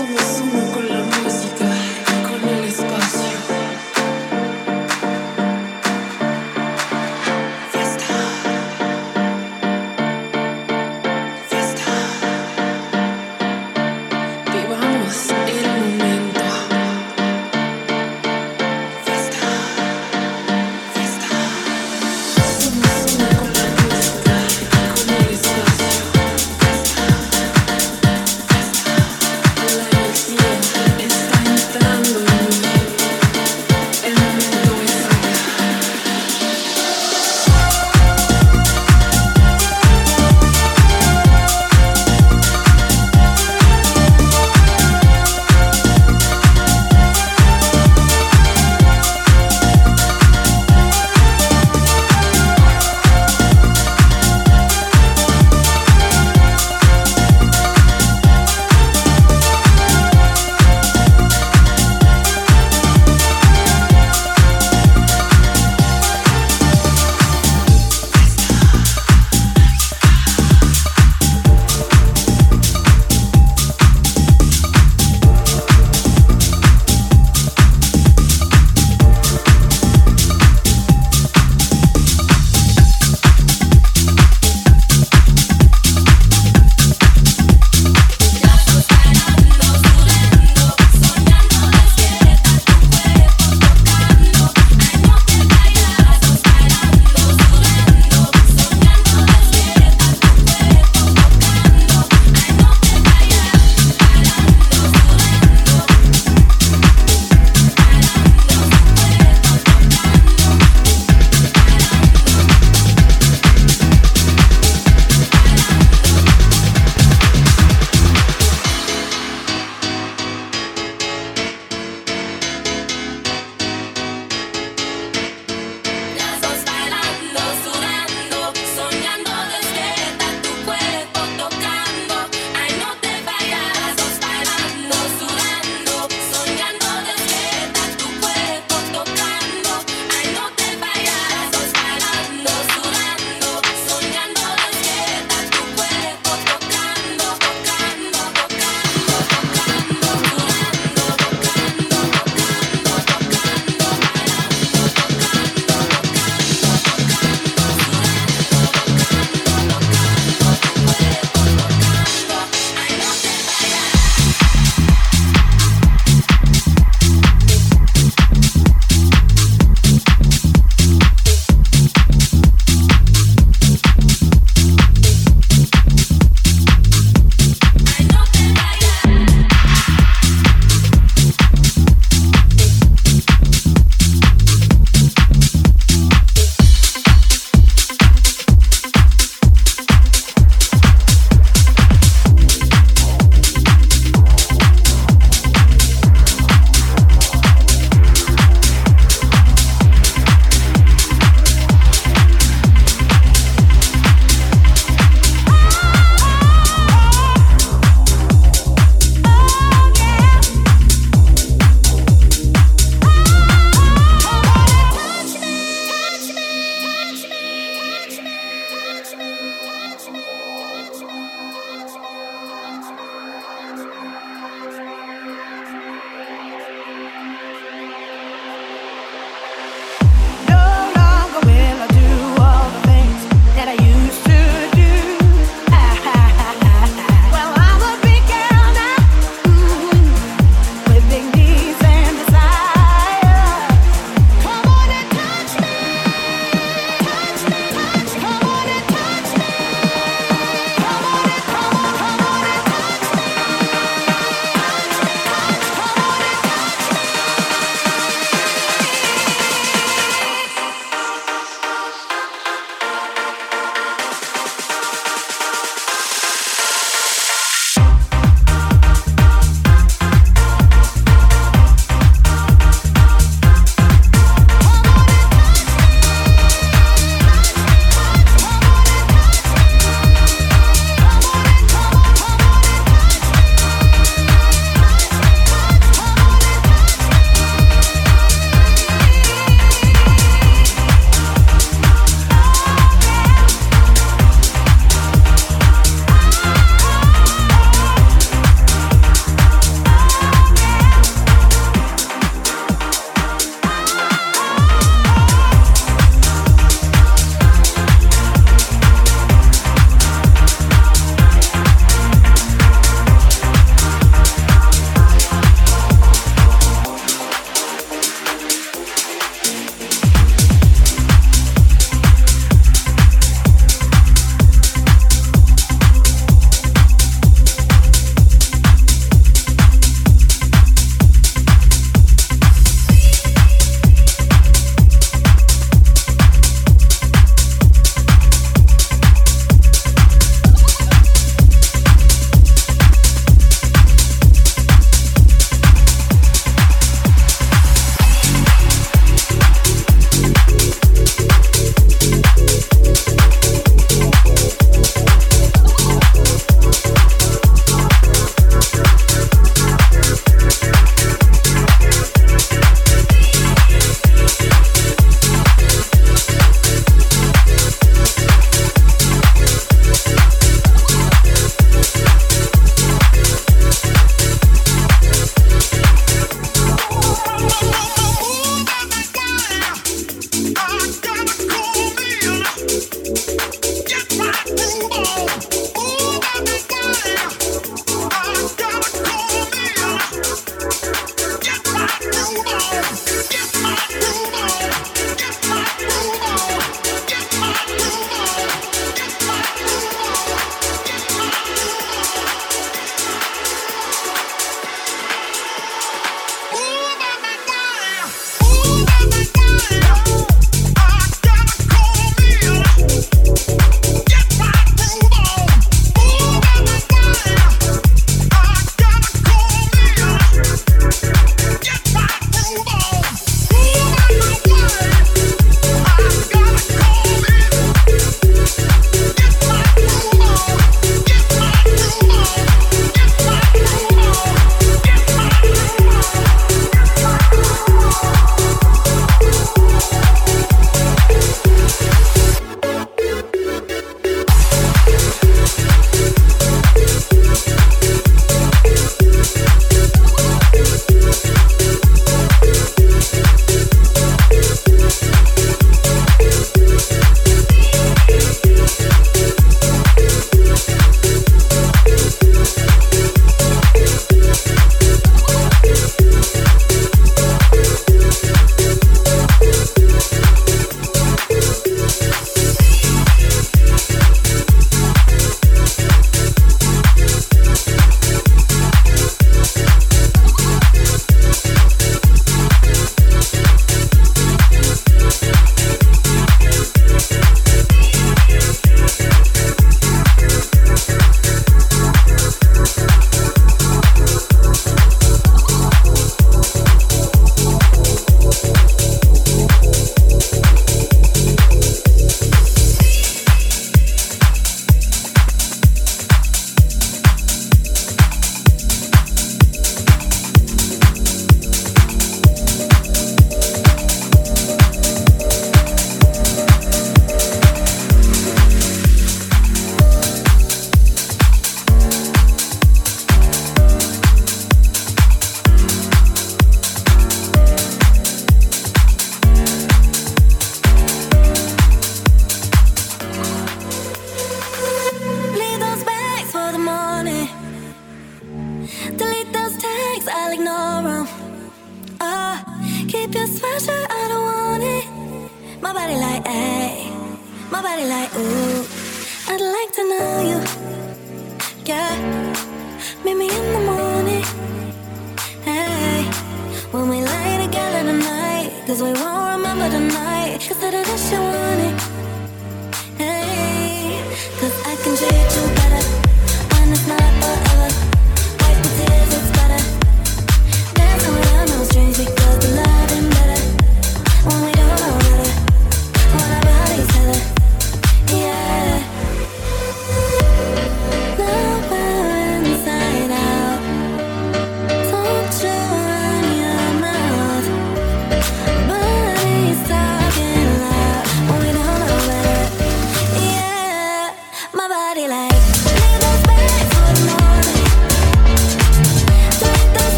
Yeah.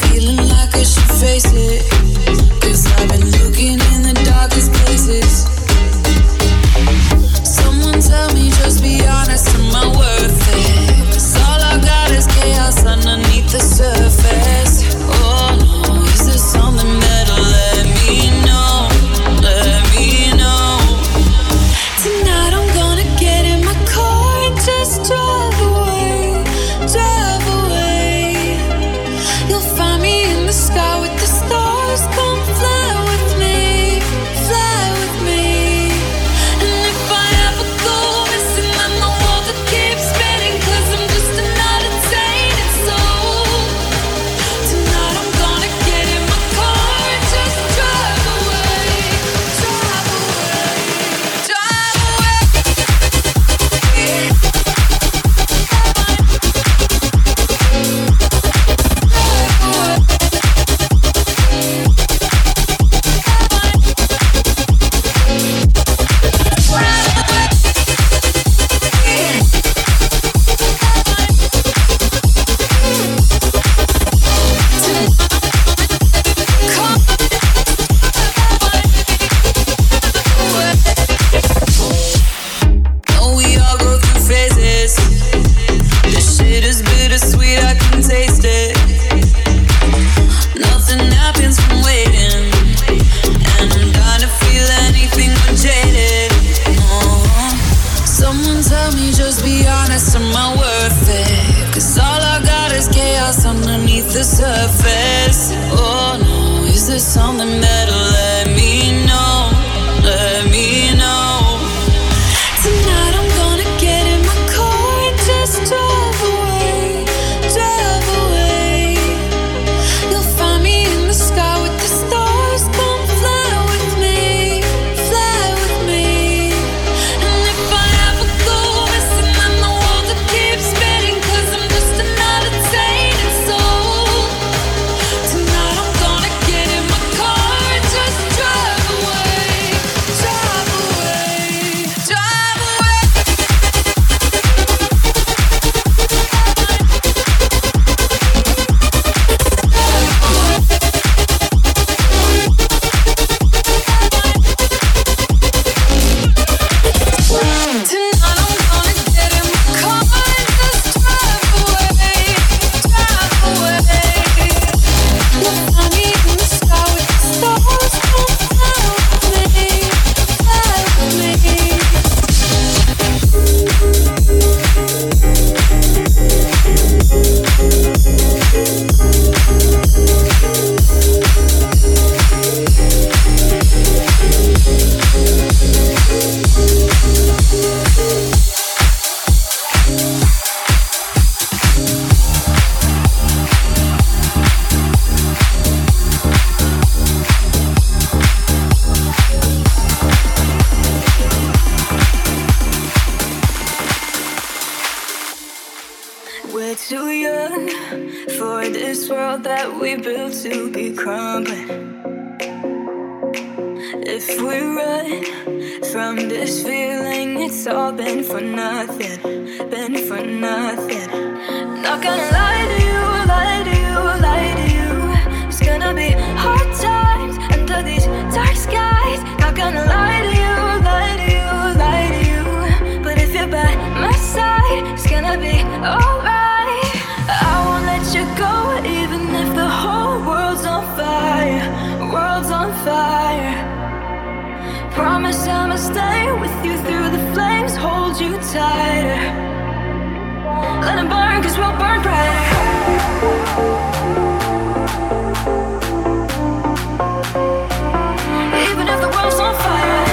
Feeling like I should face it. this world that we built to be crumbling. If we run from this feeling, it's all been for nothing, been for nothing. Not gonna lie to you, lie to you, lie to you. It's gonna be hard times under these dark skies. Not gonna lie to you, lie to you, lie to you. But if you're by my side, it's gonna be alright. time I stay with you through the flames, hold you tighter. Let them burn, cause we'll burn brighter. Even if the world's on fire.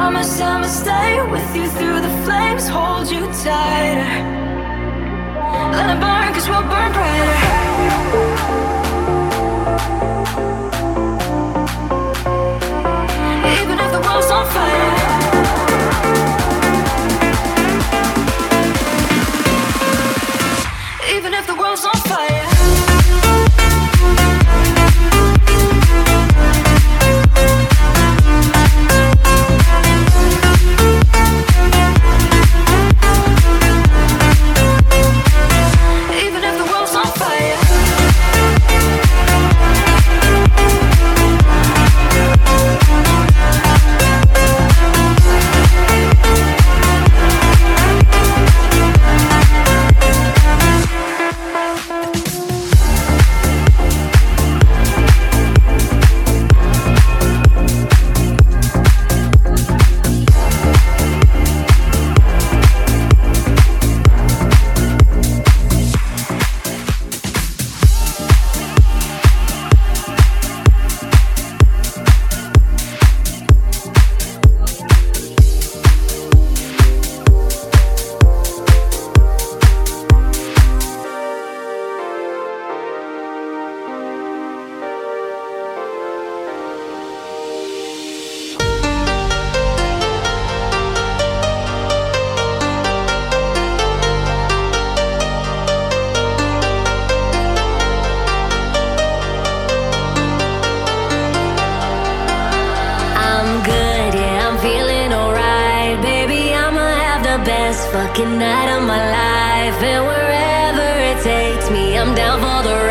Promise I'ma stay with you through the flames, hold you tighter. Let it burn, cause we'll burn brighter. Extremix.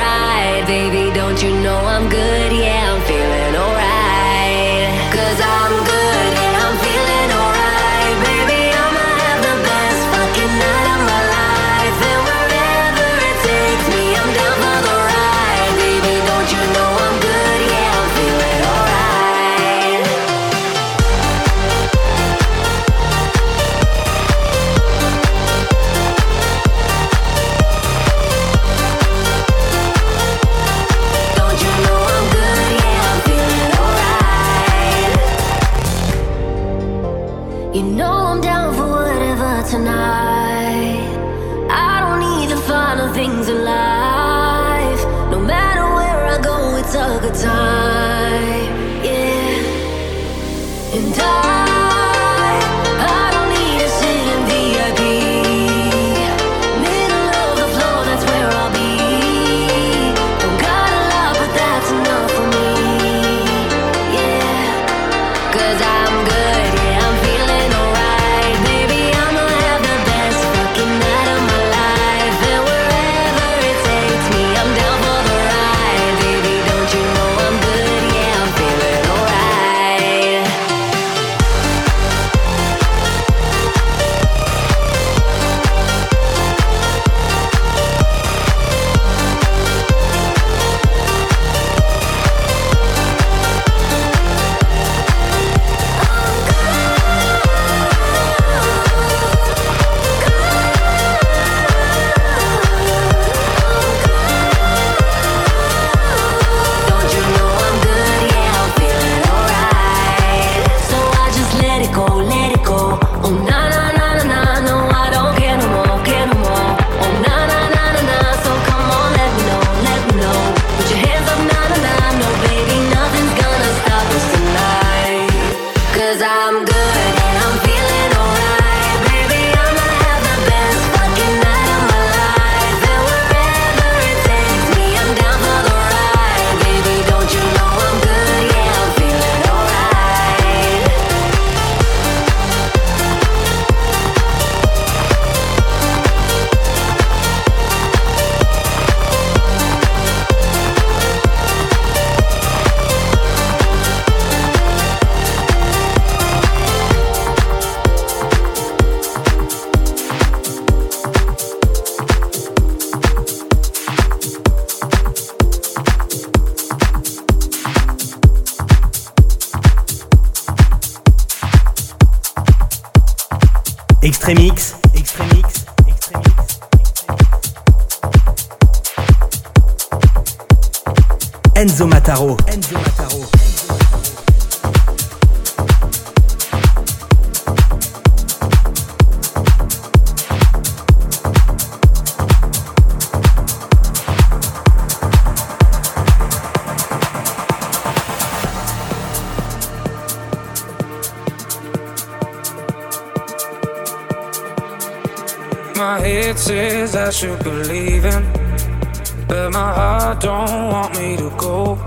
Says I should be leaving, but my heart don't want me to go.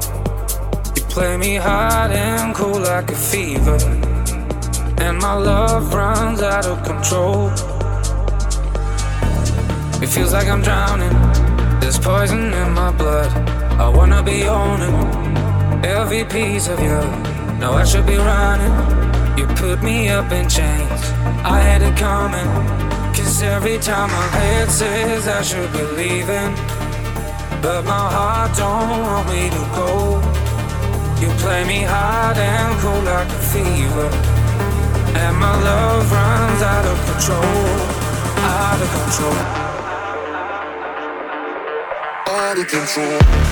You play me hot and cool like a fever, and my love runs out of control. It feels like I'm drowning. There's poison in my blood. I wanna be owning every piece of you. Now I should be running. You put me up in chains. I had it coming. Cause every time my head says I should be leaving. But my heart don't want me to go. You play me hard and cold like a fever. And my love runs out of control. Out of control. Out of control.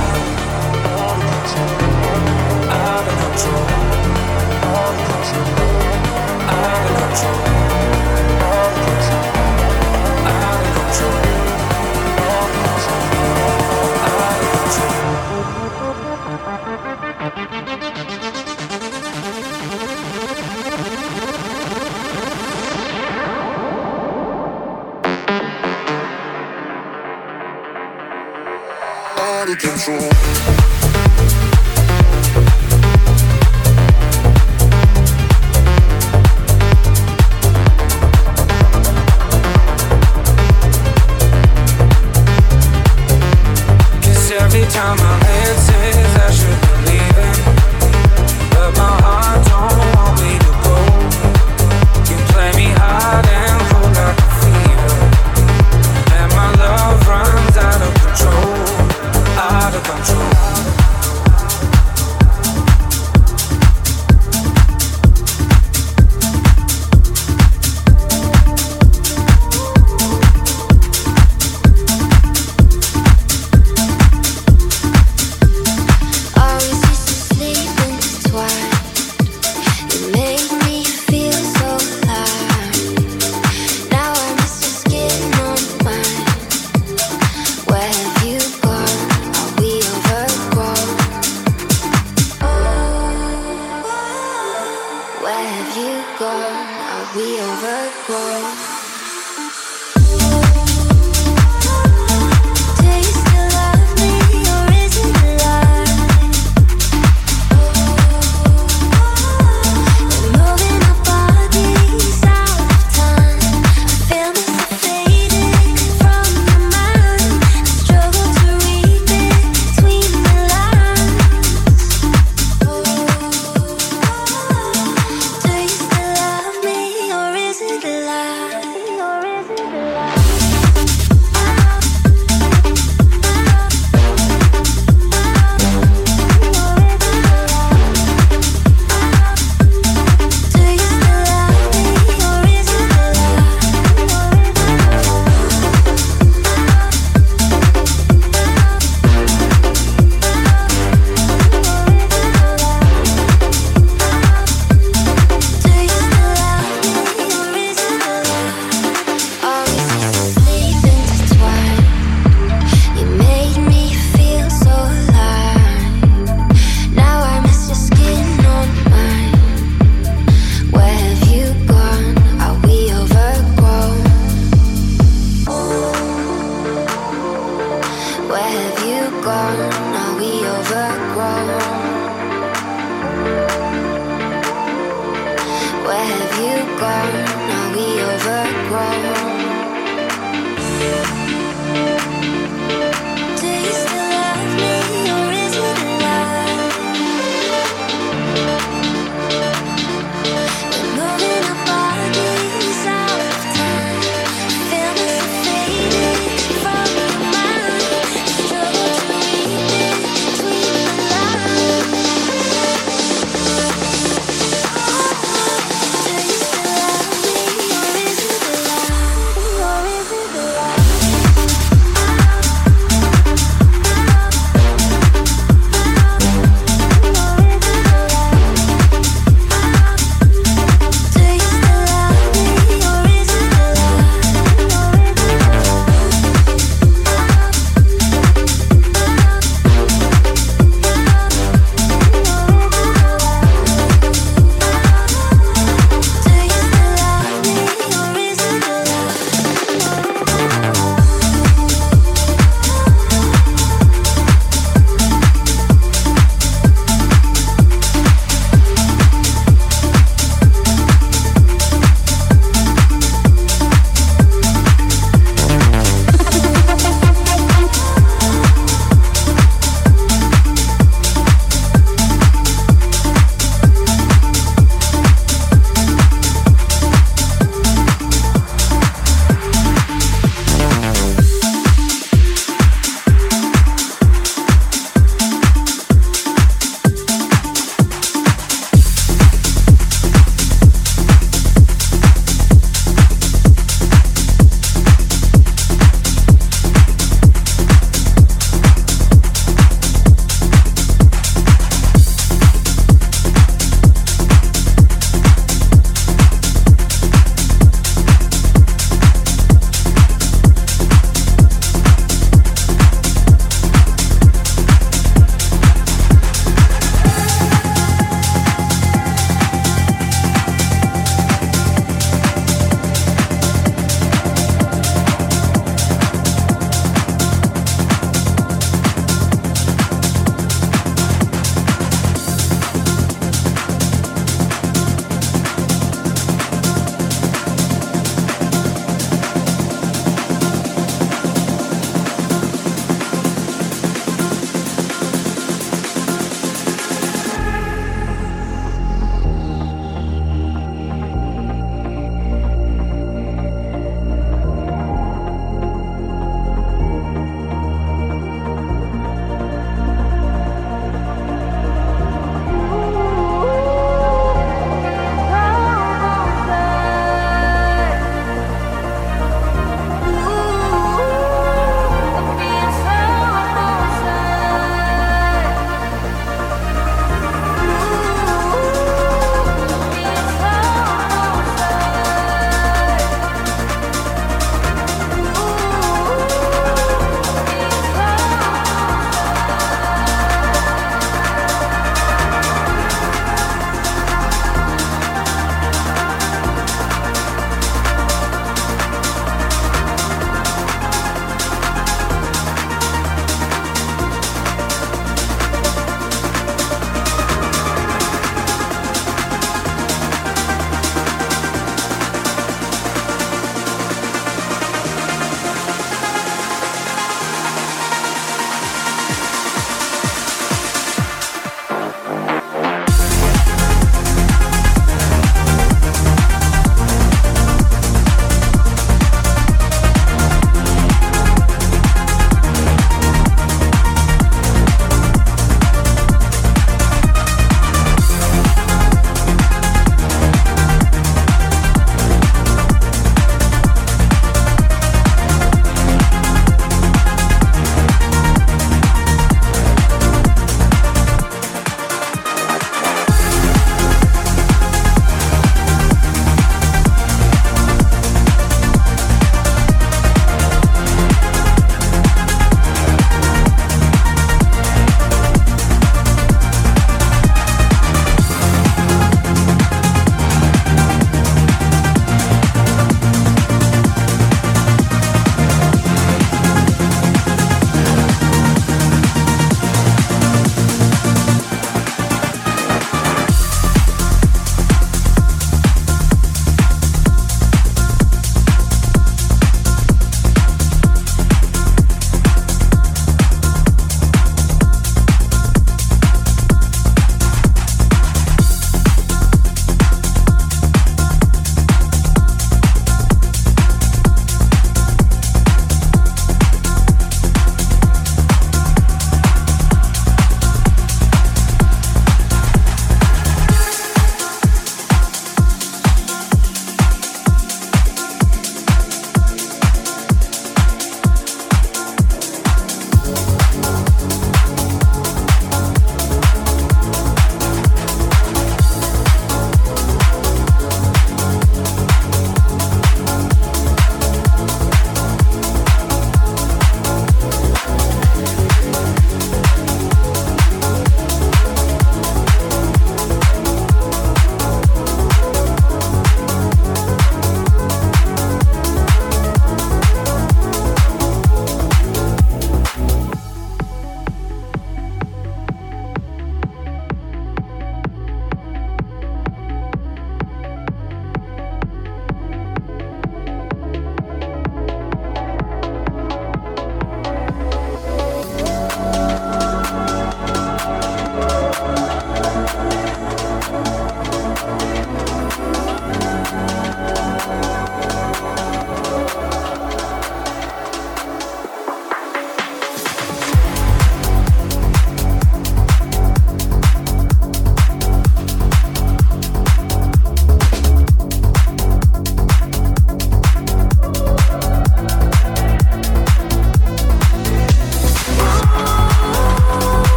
Out of